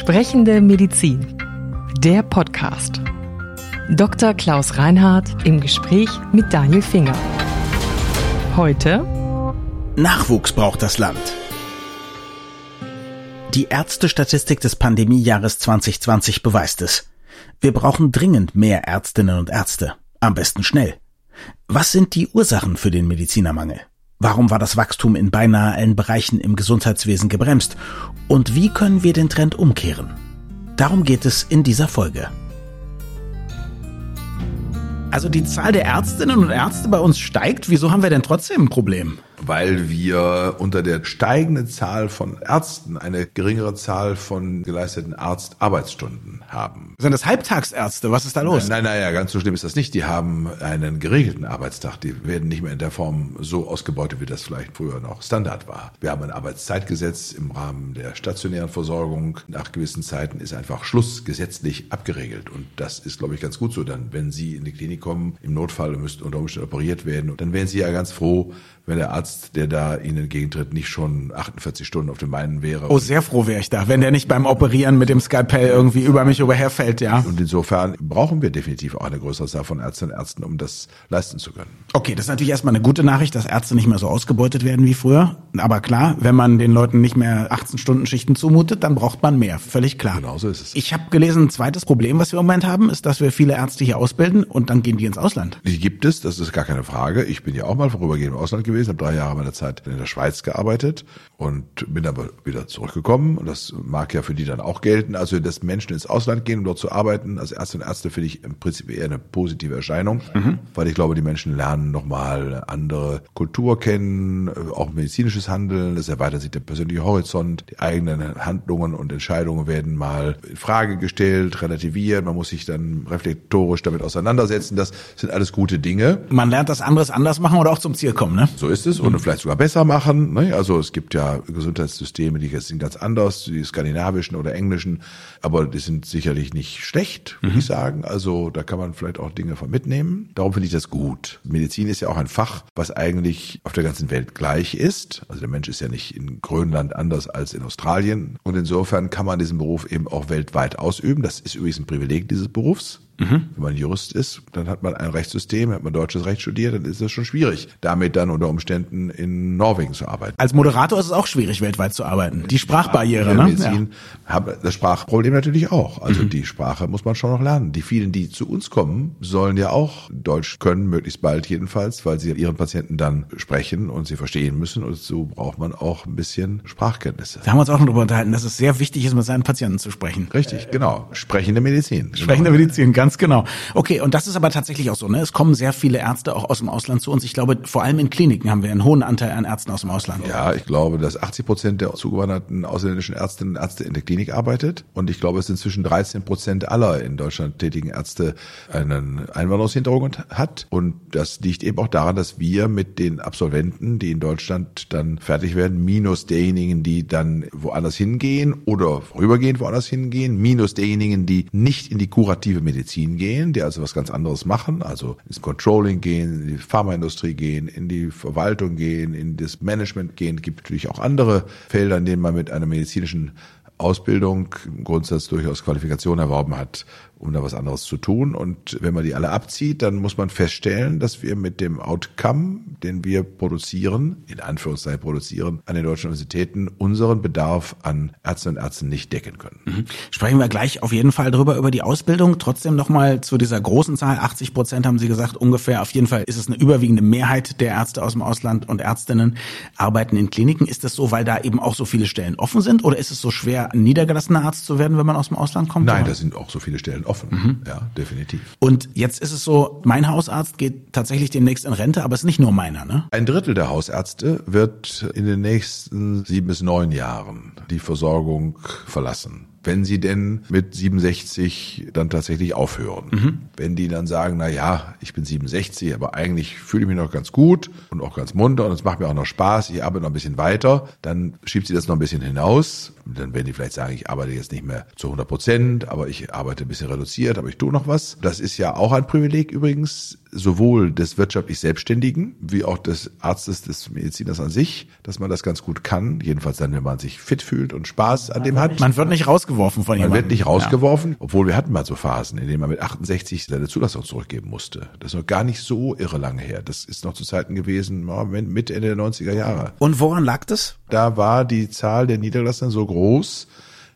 Sprechende Medizin. Der Podcast. Dr. Klaus Reinhardt im Gespräch mit Daniel Finger. Heute Nachwuchs braucht das Land. Die Ärztestatistik des Pandemiejahres 2020 beweist es. Wir brauchen dringend mehr Ärztinnen und Ärzte. Am besten schnell. Was sind die Ursachen für den Medizinermangel? Warum war das Wachstum in beinahe allen Bereichen im Gesundheitswesen gebremst? Und wie können wir den Trend umkehren? Darum geht es in dieser Folge. Also die Zahl der Ärztinnen und Ärzte bei uns steigt. Wieso haben wir denn trotzdem ein Problem? Weil wir unter der steigenden Zahl von Ärzten eine geringere Zahl von geleisteten Arztarbeitsstunden haben. Sind das Halbtagsärzte? Was ist da los? Nein, nein, naja, ganz so schlimm ist das nicht. Die haben einen geregelten Arbeitstag. Die werden nicht mehr in der Form so ausgebeutet, wie das vielleicht früher noch Standard war. Wir haben ein Arbeitszeitgesetz im Rahmen der stationären Versorgung. Nach gewissen Zeiten ist einfach Schluss gesetzlich abgeregelt. Und das ist, glaube ich, ganz gut so. Dann, wenn Sie in die Klinik kommen, im Notfall müssten unter Umständen operiert werden, dann wären Sie ja ganz froh, wenn der Arzt, der da Ihnen entgegentritt, nicht schon 48 Stunden auf den Beinen wäre. Oh, sehr froh wäre ich da, wenn der nicht beim Operieren mit dem Skalpell irgendwie über mich überherfällt, ja. Und insofern brauchen wir definitiv auch eine größere Zahl von Ärztinnen und Ärzten, um das leisten zu können. Okay, das ist natürlich erstmal eine gute Nachricht, dass Ärzte nicht mehr so ausgebeutet werden wie früher. Aber klar, wenn man den Leuten nicht mehr 18-Stunden-Schichten zumutet, dann braucht man mehr. Völlig klar. Genau so ist es. Ich habe gelesen, ein zweites Problem, was wir im Moment haben, ist, dass wir viele Ärzte hier ausbilden und dann gehen die ins Ausland. Die gibt es, das ist gar keine Frage. Ich bin ja auch mal vorübergehend im Ausland gewesen, habe drei Jahre meiner Zeit in der Schweiz gearbeitet und bin aber wieder zurückgekommen. Und das mag ja für die dann auch gelten. Also, dass Menschen ins Ausland gehen, um dort zu arbeiten, als Ärzte und Ärzte finde ich im Prinzip eher eine positive Erscheinung, mhm. weil ich glaube, die Menschen lernen nochmal andere Kultur kennen, auch medizinisches Handeln, es erweitert sich der persönliche Horizont, die eigenen Handlungen und Entscheidungen werden mal in Frage gestellt, relativiert, man muss sich dann reflektorisch damit auseinandersetzen. Das sind alles gute Dinge. Man lernt das anderes anders machen oder auch zum Ziel kommen, ne? So ist es. Und mhm. vielleicht sogar besser machen. Ne? Also es gibt ja Gesundheitssysteme, die sind ganz anders, die skandinavischen oder englischen, aber die sind sicherlich nicht schlecht, würde mhm. ich sagen. Also da kann man vielleicht auch Dinge von mitnehmen. Darum finde ich das gut. Medizin ist ja auch ein Fach, was eigentlich auf der ganzen Welt gleich ist. Also der Mensch ist ja nicht in Grönland anders als in Australien. Und insofern kann man diesen Beruf eben auch weltweit ausüben. Das ist übrigens ein Privileg dieses Berufs. Mhm. Wenn man Jurist ist, dann hat man ein Rechtssystem, hat man deutsches Recht studiert, dann ist es schon schwierig, damit dann unter Umständen in Norwegen zu arbeiten. Als Moderator ist es auch schwierig, weltweit zu arbeiten. Die Sprachbarriere, ne? Medizin ja. haben das Sprachproblem natürlich auch. Also mhm. die Sprache muss man schon noch lernen. Die vielen, die zu uns kommen, sollen ja auch Deutsch können, möglichst bald jedenfalls, weil sie ihren Patienten dann sprechen und sie verstehen müssen. Und so braucht man auch ein bisschen Sprachkenntnisse. Da haben wir uns auch noch darüber unterhalten, dass es sehr wichtig ist, mit seinen Patienten zu sprechen. Richtig, genau. Sprechende Medizin. Sprechende genau. Medizin, ganz Ganz genau. Okay, und das ist aber tatsächlich auch so. Ne? Es kommen sehr viele Ärzte auch aus dem Ausland zu uns. Ich glaube, vor allem in Kliniken haben wir einen hohen Anteil an Ärzten aus dem Ausland. Ja, ich glaube, dass 80 Prozent der zugewanderten ausländischen Ärztinnen und Ärzte in der Klinik arbeitet. Und ich glaube, es sind zwischen 13 Prozent aller in Deutschland tätigen Ärzte einen Einwanderungshintergrund hat. Und das liegt eben auch daran, dass wir mit den Absolventen, die in Deutschland dann fertig werden, minus derjenigen, die dann woanders hingehen oder vorübergehend woanders hingehen, minus derjenigen, die nicht in die kurative Medizin Medizin gehen, die also was ganz anderes machen, also ins Controlling gehen, in die Pharmaindustrie gehen, in die Verwaltung gehen, in das Management gehen. Es gibt natürlich auch andere Felder, in denen man mit einer medizinischen Ausbildung im Grundsatz durchaus Qualifikation erworben hat, um da was anderes zu tun. Und wenn man die alle abzieht, dann muss man feststellen, dass wir mit dem Outcome, den wir produzieren, in Anführungszeichen produzieren, an den deutschen Universitäten unseren Bedarf an Ärztinnen und Ärzten nicht decken können. Mhm. Sprechen wir gleich auf jeden Fall drüber, über die Ausbildung. Trotzdem nochmal zu dieser großen Zahl, 80 Prozent haben Sie gesagt, ungefähr. Auf jeden Fall ist es eine überwiegende Mehrheit der Ärzte aus dem Ausland und Ärztinnen arbeiten in Kliniken. Ist das so, weil da eben auch so viele Stellen offen sind? Oder ist es so schwer, niedergelassener Arzt zu werden, wenn man aus dem Ausland kommt? Nein, da sind auch so viele Stellen offen. Mhm. Ja, definitiv. Und jetzt ist es so, mein Hausarzt geht tatsächlich demnächst in Rente, aber es ist nicht nur meiner, ne? Ein Drittel der Hausärzte wird in den nächsten sieben bis neun Jahren die Versorgung verlassen wenn sie denn mit 67 dann tatsächlich aufhören. Mhm. Wenn die dann sagen, na ja, ich bin 67, aber eigentlich fühle ich mich noch ganz gut und auch ganz munter und es macht mir auch noch Spaß, ich arbeite noch ein bisschen weiter, dann schiebt sie das noch ein bisschen hinaus. Dann werden die vielleicht sagen, ich arbeite jetzt nicht mehr zu 100 Prozent, aber ich arbeite ein bisschen reduziert, aber ich tue noch was. Das ist ja auch ein Privileg übrigens, sowohl des wirtschaftlich Selbstständigen wie auch des Arztes, des Mediziners an sich, dass man das ganz gut kann. Jedenfalls dann, wenn man sich fit fühlt und Spaß an dem hat. Man wird nicht rausgeworfen von jemandem. Man wird nicht rausgeworfen, ja. obwohl wir hatten mal so Phasen, in denen man mit 68 seine Zulassung zurückgeben musste. Das ist noch gar nicht so irre lange her. Das ist noch zu Zeiten gewesen, Mitte, Ende der 90er Jahre. Und woran lag das? Da war die Zahl der Niedergelassenen so groß,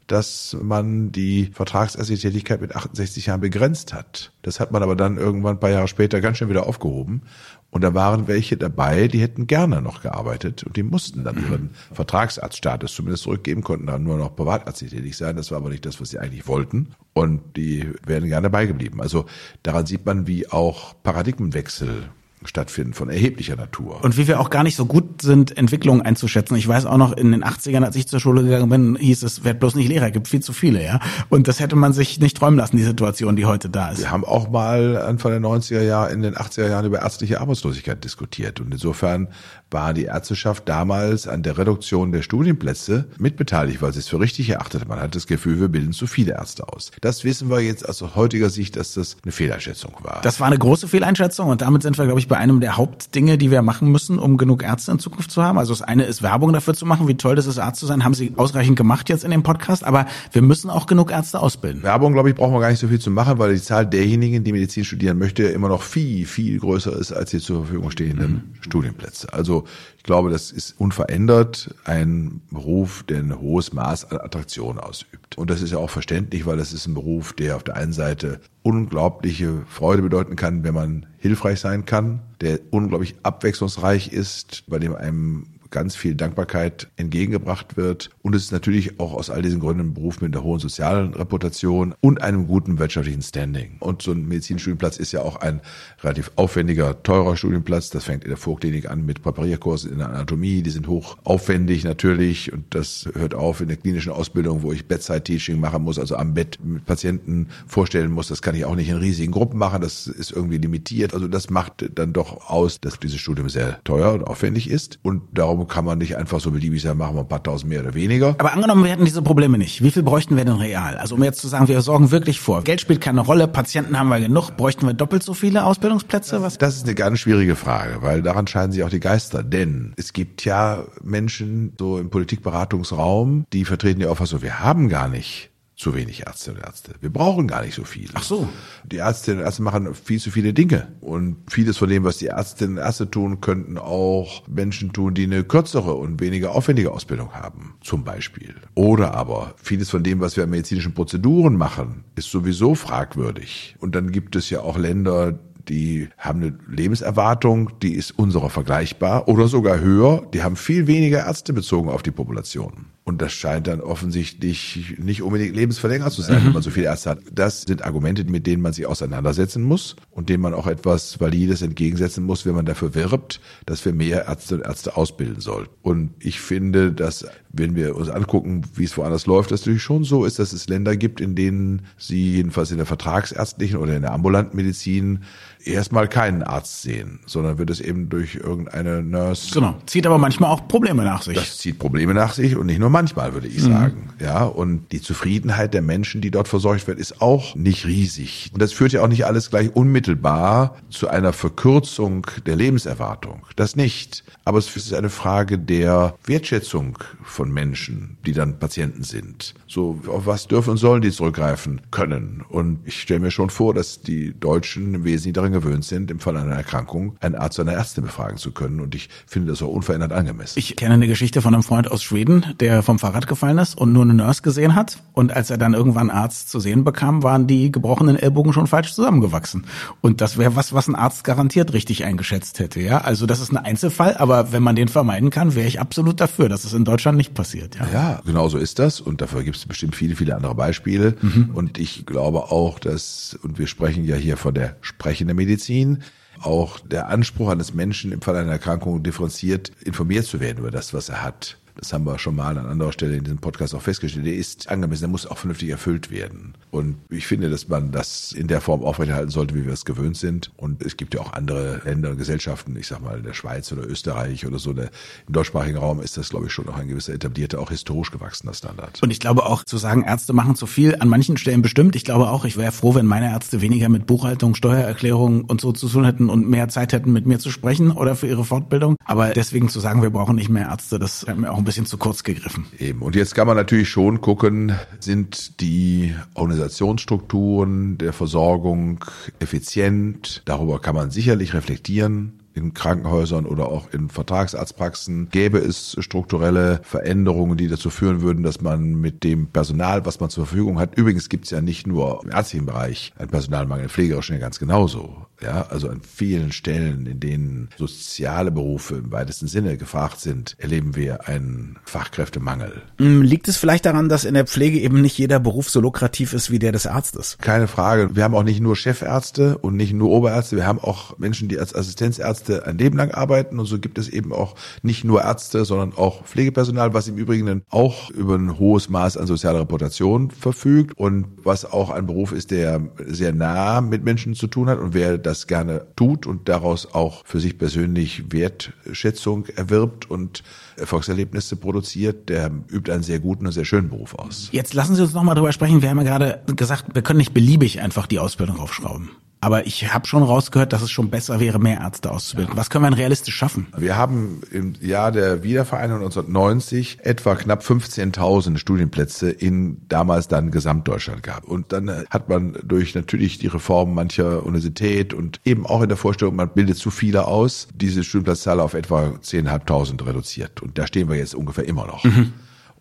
dass man die vertragsärztliche Tätigkeit mit 68 Jahren begrenzt hat. Das hat man aber dann irgendwann ein paar Jahre später ganz schön wieder aufgehoben. Und da waren welche dabei, die hätten gerne noch gearbeitet und die mussten dann ihren Vertragsarztstatus zumindest zurückgeben, konnten dann nur noch privatärztlich tätig sein. Das war aber nicht das, was sie eigentlich wollten. Und die wären gerne beigeblieben. Also daran sieht man, wie auch Paradigmenwechsel stattfinden von erheblicher Natur. Und wie wir auch gar nicht so gut sind, Entwicklungen einzuschätzen. Ich weiß auch noch, in den 80ern, als ich zur Schule gegangen bin, hieß es, werd bloß nicht Lehrer, gibt viel zu viele, ja. Und das hätte man sich nicht träumen lassen, die Situation, die heute da ist. Wir haben auch mal Anfang der 90er Jahre, in den 80er Jahren über ärztliche Arbeitslosigkeit diskutiert. Und insofern war die Ärzteschaft damals an der Reduktion der Studienplätze mitbeteiligt, weil sie es für richtig erachtete. Man hat das Gefühl, wir bilden zu viele Ärzte aus. Das wissen wir jetzt aus heutiger Sicht, dass das eine Fehleinschätzung war. Das war eine große Fehleinschätzung und damit sind wir, glaube ich, bei einem der Hauptdinge, die wir machen müssen, um genug Ärzte in Zukunft zu haben. Also das eine ist Werbung dafür zu machen, wie toll das ist, Arzt zu sein, haben Sie ausreichend gemacht jetzt in dem Podcast, aber wir müssen auch genug Ärzte ausbilden. Werbung, glaube ich, brauchen wir gar nicht so viel zu machen, weil die Zahl derjenigen, die Medizin studieren möchte, immer noch viel, viel größer ist als die zur Verfügung stehenden mhm. Studienplätze. Also ich glaube, das ist unverändert ein Beruf, der ein hohes Maß an Attraktion ausübt. Und das ist ja auch verständlich, weil das ist ein Beruf, der auf der einen Seite unglaubliche Freude bedeuten kann, wenn man hilfreich sein kann, der unglaublich abwechslungsreich ist, bei dem einem ganz viel Dankbarkeit entgegengebracht wird. Und es ist natürlich auch aus all diesen Gründen ein Beruf mit einer hohen sozialen Reputation und einem guten wirtschaftlichen Standing. Und so ein Medizinstudienplatz ist ja auch ein relativ aufwendiger, teurer Studienplatz. Das fängt in der Vorklinik an mit Präparierkursen in der Anatomie. Die sind hoch aufwendig natürlich und das hört auf in der klinischen Ausbildung, wo ich Bedside-Teaching machen muss, also am Bett mit Patienten vorstellen muss. Das kann ich auch nicht in riesigen Gruppen machen. Das ist irgendwie limitiert. Also das macht dann doch aus, dass dieses Studium sehr teuer und aufwendig ist. Und darum kann man nicht einfach so beliebig sagen, machen wir ein paar tausend mehr oder weniger. Aber angenommen, wir hätten diese Probleme nicht. Wie viel bräuchten wir denn real? Also um jetzt zu sagen, wir sorgen wirklich vor. Geld spielt keine Rolle, Patienten haben wir genug. Bräuchten wir doppelt so viele Ausbildungsplätze? Was? Das ist eine ganz schwierige Frage, weil daran scheiden sich auch die Geister. Denn es gibt ja Menschen so im Politikberatungsraum, die vertreten die Auffassung, wir haben gar nicht zu wenig Ärztinnen und Ärzte. Wir brauchen gar nicht so viel. Ach so. Die Ärztinnen und Ärzte machen viel zu viele Dinge. Und vieles von dem, was die Ärztinnen und Ärzte tun, könnten auch Menschen tun, die eine kürzere und weniger aufwendige Ausbildung haben. Zum Beispiel. Oder aber vieles von dem, was wir an medizinischen Prozeduren machen, ist sowieso fragwürdig. Und dann gibt es ja auch Länder, die haben eine Lebenserwartung, die ist unserer vergleichbar oder sogar höher. Die haben viel weniger Ärzte bezogen auf die Population. Und das scheint dann offensichtlich nicht unbedingt lebensverlängert zu sein, mhm. wenn man so viele Ärzte hat. Das sind Argumente, mit denen man sich auseinandersetzen muss und denen man auch etwas Valides entgegensetzen muss, wenn man dafür wirbt, dass wir mehr Ärzte und Ärzte ausbilden sollen. Und ich finde, dass, wenn wir uns angucken, wie es woanders läuft, dass natürlich schon so ist, dass es Länder gibt, in denen sie jedenfalls in der vertragsärztlichen oder in der ambulanten Medizin erstmal keinen Arzt sehen, sondern wird es eben durch irgendeine Nurse. Genau. Zieht aber manchmal auch Probleme nach sich. Das zieht Probleme nach sich und nicht nur manchmal, würde ich mhm. sagen. Ja, und die Zufriedenheit der Menschen, die dort versorgt wird, ist auch nicht riesig. Und das führt ja auch nicht alles gleich unmittelbar zu einer Verkürzung der Lebenserwartung. Das nicht. Aber es ist eine Frage der Wertschätzung von Menschen, die dann Patienten sind. So, auf was dürfen und sollen die zurückgreifen können? Und ich stelle mir schon vor, dass die Deutschen im Wesentlichen daran gewöhnt sind, im Fall einer Erkrankung einen Arzt oder eine Ärztin befragen zu können. Und ich finde das auch unverändert angemessen. Ich kenne eine Geschichte von einem Freund aus Schweden, der vom Fahrrad gefallen ist und nur eine Nurse gesehen hat. Und als er dann irgendwann Arzt zu sehen bekam, waren die gebrochenen Ellbogen schon falsch zusammengewachsen. Und das wäre was, was ein Arzt garantiert richtig eingeschätzt hätte. Ja, also das ist ein Einzelfall, aber wenn man den vermeiden kann, wäre ich absolut dafür, dass es in Deutschland nicht passiert. Ja, ja genau so ist das. Und dafür gibt es bestimmt viele, viele andere Beispiele. Mhm. Und ich glaube auch, dass, und wir sprechen ja hier von der sprechenden Medizin, auch der Anspruch eines Menschen im Fall einer Erkrankung differenziert informiert zu werden über das, was er hat das haben wir schon mal an anderer Stelle in diesem Podcast auch festgestellt, der ist angemessen, der muss auch vernünftig erfüllt werden. Und ich finde, dass man das in der Form aufrechterhalten sollte, wie wir es gewöhnt sind. Und es gibt ja auch andere Länder und Gesellschaften, ich sag mal in der Schweiz oder Österreich oder so, der, im deutschsprachigen Raum ist das, glaube ich, schon noch ein gewisser etablierter, auch historisch gewachsener Standard. Und ich glaube auch zu sagen, Ärzte machen zu viel, an manchen Stellen bestimmt. Ich glaube auch, ich wäre froh, wenn meine Ärzte weniger mit Buchhaltung, Steuererklärung und so zu tun hätten und mehr Zeit hätten, mit mir zu sprechen oder für ihre Fortbildung. Aber deswegen zu sagen, wir brauchen nicht mehr Ärzte, das hat mir auch ein bisschen zu kurz gegriffen. Eben. Und jetzt kann man natürlich schon gucken, sind die Organisationsstrukturen der Versorgung effizient? Darüber kann man sicherlich reflektieren in Krankenhäusern oder auch in Vertragsarztpraxen gäbe es strukturelle Veränderungen, die dazu führen würden, dass man mit dem Personal, was man zur Verfügung hat, übrigens gibt es ja nicht nur im ärztlichen Bereich einen Personalmangel, pflegerischen ja ganz genauso. Ja, also an vielen Stellen, in denen soziale Berufe im weitesten Sinne gefragt sind, erleben wir einen Fachkräftemangel. Hm, liegt es vielleicht daran, dass in der Pflege eben nicht jeder Beruf so lukrativ ist wie der des Arztes? Keine Frage. Wir haben auch nicht nur Chefärzte und nicht nur Oberärzte. Wir haben auch Menschen, die als Assistenzärzte ein Leben lang arbeiten. Und so gibt es eben auch nicht nur Ärzte, sondern auch Pflegepersonal, was im Übrigen auch über ein hohes Maß an sozialer Reputation verfügt und was auch ein Beruf ist, der sehr nah mit Menschen zu tun hat. Und wer das gerne tut und daraus auch für sich persönlich Wertschätzung erwirbt und Erfolgserlebnisse produziert, der übt einen sehr guten und sehr schönen Beruf aus. Jetzt lassen Sie uns nochmal drüber sprechen. Wir haben ja gerade gesagt, wir können nicht beliebig einfach die Ausbildung aufschrauben. Aber ich habe schon rausgehört, dass es schon besser wäre, mehr Ärzte auszubilden. Was können wir denn realistisch schaffen? Wir haben im Jahr der Wiedervereinigung 1990 etwa knapp 15.000 Studienplätze in damals dann Gesamtdeutschland gehabt. Und dann hat man durch natürlich die Reform mancher Universität und eben auch in der Vorstellung, man bildet zu viele aus, diese Studienplatzzahl auf etwa 10.500 reduziert. Und da stehen wir jetzt ungefähr immer noch. Mhm.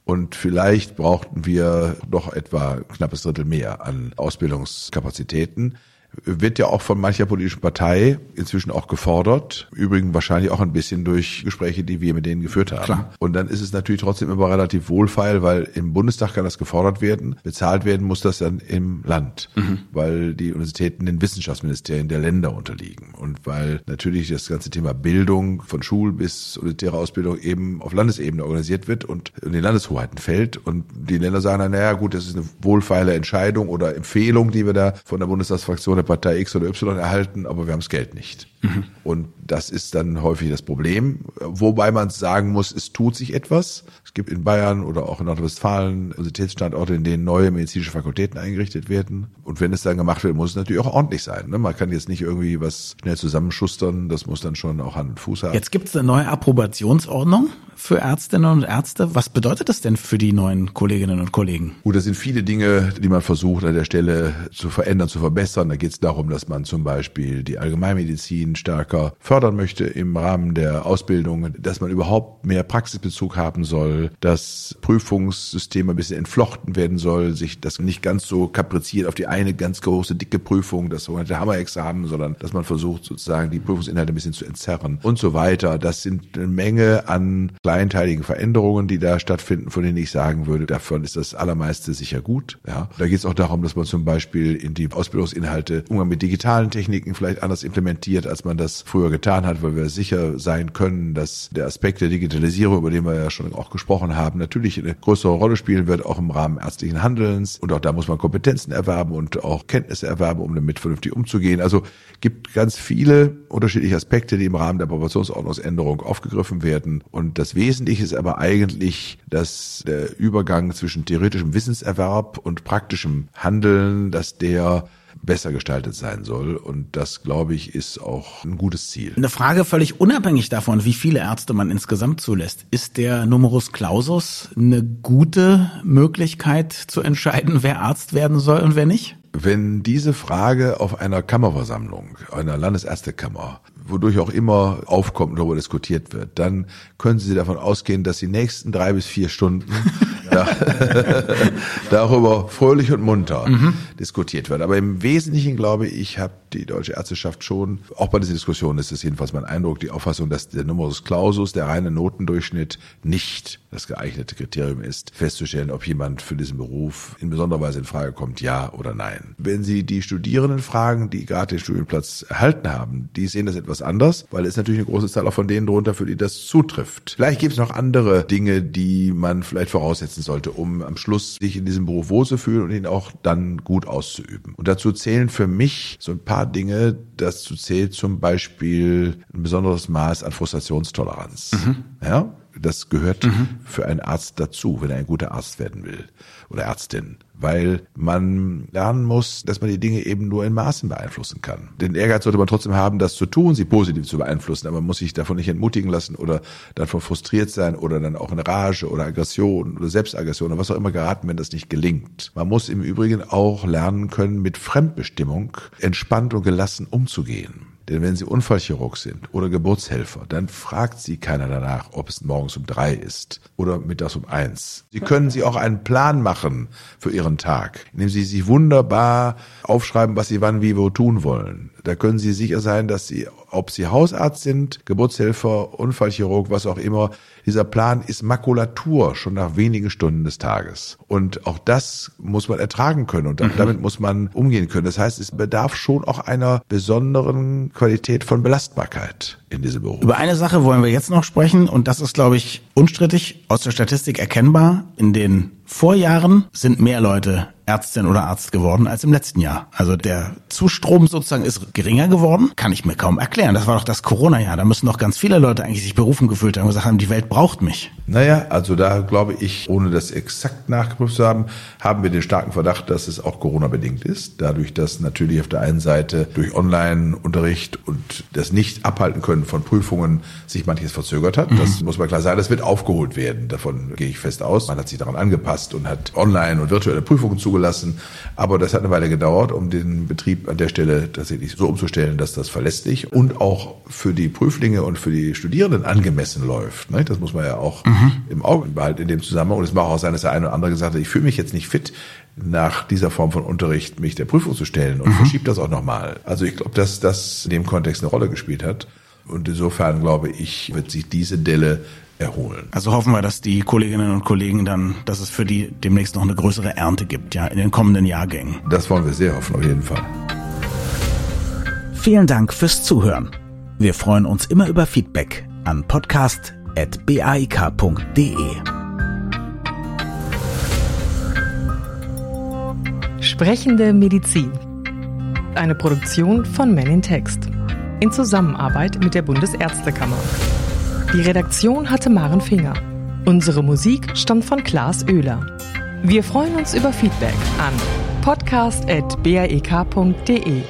Und vielleicht brauchten wir noch etwa knappes Drittel mehr an Ausbildungskapazitäten wird ja auch von mancher politischen Partei inzwischen auch gefordert. Übrigens wahrscheinlich auch ein bisschen durch Gespräche, die wir mit denen geführt haben. Klar. Und dann ist es natürlich trotzdem immer relativ wohlfeil, weil im Bundestag kann das gefordert werden. Bezahlt werden muss das dann im Land, mhm. weil die Universitäten den Wissenschaftsministerien der Länder unterliegen. Und weil natürlich das ganze Thema Bildung von Schul- bis universitäre Ausbildung eben auf Landesebene organisiert wird und in den Landeshoheiten fällt. Und die Länder sagen dann, naja gut, das ist eine wohlfeile Entscheidung oder Empfehlung, die wir da von der Bundestagsfraktion der Partei X oder Y erhalten, aber wir haben das Geld nicht. Mhm. Und das ist dann häufig das Problem, wobei man sagen muss, es tut sich etwas. Es gibt in Bayern oder auch in Nordrhein-Westfalen Universitätsstandorte, in denen neue medizinische Fakultäten eingerichtet werden. Und wenn es dann gemacht wird, muss es natürlich auch ordentlich sein. Ne? Man kann jetzt nicht irgendwie was schnell zusammenschustern, das muss dann schon auch Hand und Fuß haben. Jetzt gibt es eine neue Approbationsordnung für Ärztinnen und Ärzte. Was bedeutet das denn für die neuen Kolleginnen und Kollegen? Gut, das sind viele Dinge, die man versucht an der Stelle zu verändern, zu verbessern. Da geht es darum, dass man zum Beispiel die Allgemeinmedizin stärker fördern möchte im Rahmen der Ausbildung, dass man überhaupt mehr Praxisbezug haben soll, dass Prüfungssysteme ein bisschen entflochten werden soll, sich das nicht ganz so kapriziert auf die eine ganz große, dicke Prüfung, das sogenannte Hammerexamen, sondern dass man versucht sozusagen die Prüfungsinhalte ein bisschen zu entzerren und so weiter. Das sind eine Menge an kleinteiligen Veränderungen, die da stattfinden, von denen ich sagen würde, davon ist das allermeiste sicher gut. Ja, da geht es auch darum, dass man zum Beispiel in die Ausbildungsinhalte Umgang mit digitalen Techniken vielleicht anders implementiert, als man das früher getan hat, weil wir sicher sein können, dass der Aspekt der Digitalisierung, über den wir ja schon auch gesprochen haben, natürlich eine größere Rolle spielen wird, auch im Rahmen ärztlichen Handelns. Und auch da muss man Kompetenzen erwerben und auch Kenntnisse erwerben, um damit vernünftig umzugehen. Also gibt ganz viele unterschiedliche Aspekte, die im Rahmen der Proportionsordnungsänderung aufgegriffen werden. Und das Wesentliche ist aber eigentlich, dass der Übergang zwischen theoretischem Wissenserwerb und praktischem Handeln, dass der besser gestaltet sein soll. Und das, glaube ich, ist auch ein gutes Ziel. Eine Frage völlig unabhängig davon, wie viele Ärzte man insgesamt zulässt. Ist der Numerus Clausus eine gute Möglichkeit zu entscheiden, wer Arzt werden soll und wer nicht? Wenn diese Frage auf einer Kammerversammlung, einer Landesärztekammer, wodurch auch immer aufkommt und darüber diskutiert wird, dann können Sie davon ausgehen, dass die nächsten drei bis vier Stunden da, darüber fröhlich und munter mhm. diskutiert wird. Aber im Wesentlichen, glaube ich, hat die deutsche Ärzteschaft schon, auch bei dieser Diskussion ist es jedenfalls mein Eindruck, die Auffassung, dass der Numerus Clausus, der reine Notendurchschnitt, nicht das geeignete Kriterium ist, festzustellen, ob jemand für diesen Beruf in besonderer Weise in Frage kommt, ja oder nein. Wenn Sie die Studierenden fragen, die gerade den Studienplatz erhalten haben, die sehen das etwas anders, weil es natürlich eine große Zahl auch von denen drunter, für die das zutrifft. Vielleicht gibt es noch andere Dinge, die man vielleicht voraussetzen sollte, um am Schluss sich in diesem Beruf wohlzufühlen und ihn auch dann gut auszuüben. Und dazu zählen für mich so ein paar Dinge. Dazu zählt zum Beispiel ein besonderes Maß an Frustrationstoleranz. Mhm. Ja, das gehört mhm. für einen Arzt dazu, wenn er ein guter Arzt werden will oder Ärztin, weil man lernen muss, dass man die Dinge eben nur in Maßen beeinflussen kann. Den Ehrgeiz sollte man trotzdem haben, das zu tun, sie positiv zu beeinflussen, aber man muss sich davon nicht entmutigen lassen oder davon frustriert sein oder dann auch in Rage oder Aggression oder Selbstaggression oder was auch immer geraten, wenn das nicht gelingt. Man muss im Übrigen auch lernen können, mit Fremdbestimmung entspannt und gelassen umzugehen. Denn wenn Sie Unfallchirurg sind oder Geburtshelfer, dann fragt Sie keiner danach, ob es morgens um drei ist oder mittags um eins. Sie können sich auch einen Plan machen für Ihren Tag, indem Sie sich wunderbar aufschreiben, was Sie wann wie wo tun wollen. Da können Sie sicher sein, dass Sie, ob Sie Hausarzt sind, Geburtshelfer, Unfallchirurg, was auch immer, dieser Plan ist Makulatur schon nach wenigen Stunden des Tages. Und auch das muss man ertragen können und mhm. damit muss man umgehen können. Das heißt, es bedarf schon auch einer besonderen Qualität von Belastbarkeit in diesem Beruf. Über eine Sache wollen wir jetzt noch sprechen und das ist, glaube ich, unstrittig aus der Statistik erkennbar. In den Vorjahren sind mehr Leute Ärztin oder Arzt geworden als im letzten Jahr. Also der Zustrom sozusagen ist geringer geworden. Kann ich mir kaum erklären. Das war doch das Corona-Jahr. Da müssen doch ganz viele Leute eigentlich sich berufen gefühlt haben und gesagt haben, die Welt braucht mich. Naja, also da glaube ich, ohne das exakt nachgeprüft zu haben, haben wir den starken Verdacht, dass es auch Corona-bedingt ist. Dadurch, dass natürlich auf der einen Seite durch Online-Unterricht und das nicht abhalten können von Prüfungen sich manches verzögert hat. Mhm. Das muss man klar sagen. Das wird aufgeholt werden. Davon gehe ich fest aus. Man hat sich daran angepasst und hat online und virtuelle Prüfungen zugelassen. Aber das hat eine Weile gedauert, um den Betrieb an der Stelle tatsächlich so umzustellen, dass das verlässlich und auch für die Prüflinge und für die Studierenden angemessen läuft. Das muss man ja auch mhm. im Auge behalten in dem Zusammenhang. Und es mag auch sein, dass der eine oder andere gesagt hat, ich fühle mich jetzt nicht fit, nach dieser Form von Unterricht mich der Prüfung zu stellen und mhm. verschiebt das auch nochmal. Also ich glaube, dass das in dem Kontext eine Rolle gespielt hat. Und insofern glaube ich, wird sich diese Delle erholen. Also hoffen wir, dass die Kolleginnen und Kollegen dann, dass es für die demnächst noch eine größere Ernte gibt, ja, in den kommenden Jahrgängen. Das wollen wir sehr hoffen, auf jeden Fall. Vielen Dank fürs Zuhören. Wir freuen uns immer über Feedback an podcast.baik.de. Sprechende Medizin. Eine Produktion von Men in Text. In Zusammenarbeit mit der Bundesärztekammer. Die Redaktion hatte Maren Finger. Unsere Musik stammt von Klaas Oehler. Wir freuen uns über Feedback an podcast.baek.de.